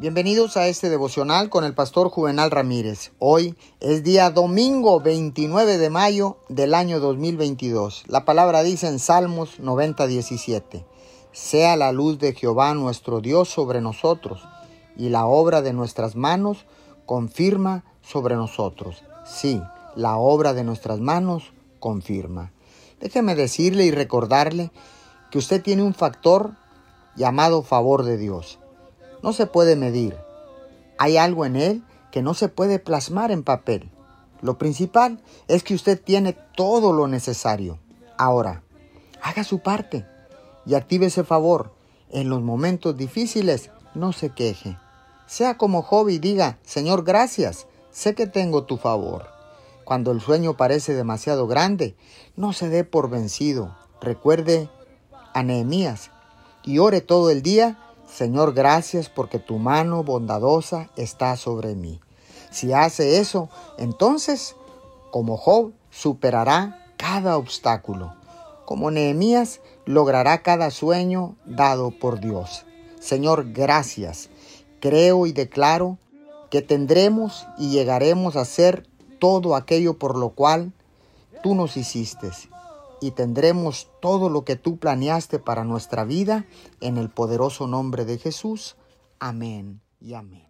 Bienvenidos a este devocional con el pastor Juvenal Ramírez. Hoy es día domingo 29 de mayo del año 2022. La palabra dice en Salmos 90, 17. Sea la luz de Jehová nuestro Dios sobre nosotros y la obra de nuestras manos confirma sobre nosotros. Sí, la obra de nuestras manos confirma. Déjeme decirle y recordarle que usted tiene un factor llamado favor de Dios no se puede medir. Hay algo en él que no se puede plasmar en papel. Lo principal es que usted tiene todo lo necesario. Ahora, haga su parte y active ese favor. En los momentos difíciles, no se queje. Sea como Job y diga, Señor, gracias, sé que tengo tu favor. Cuando el sueño parece demasiado grande, no se dé por vencido. Recuerde a Nehemías y ore todo el día Señor, gracias porque tu mano bondadosa está sobre mí. Si hace eso, entonces, como Job, superará cada obstáculo. Como Nehemías, logrará cada sueño dado por Dios. Señor, gracias. Creo y declaro que tendremos y llegaremos a ser todo aquello por lo cual tú nos hiciste y tendremos todo lo que tú planeaste para nuestra vida en el poderoso nombre de Jesús. Amén y amén.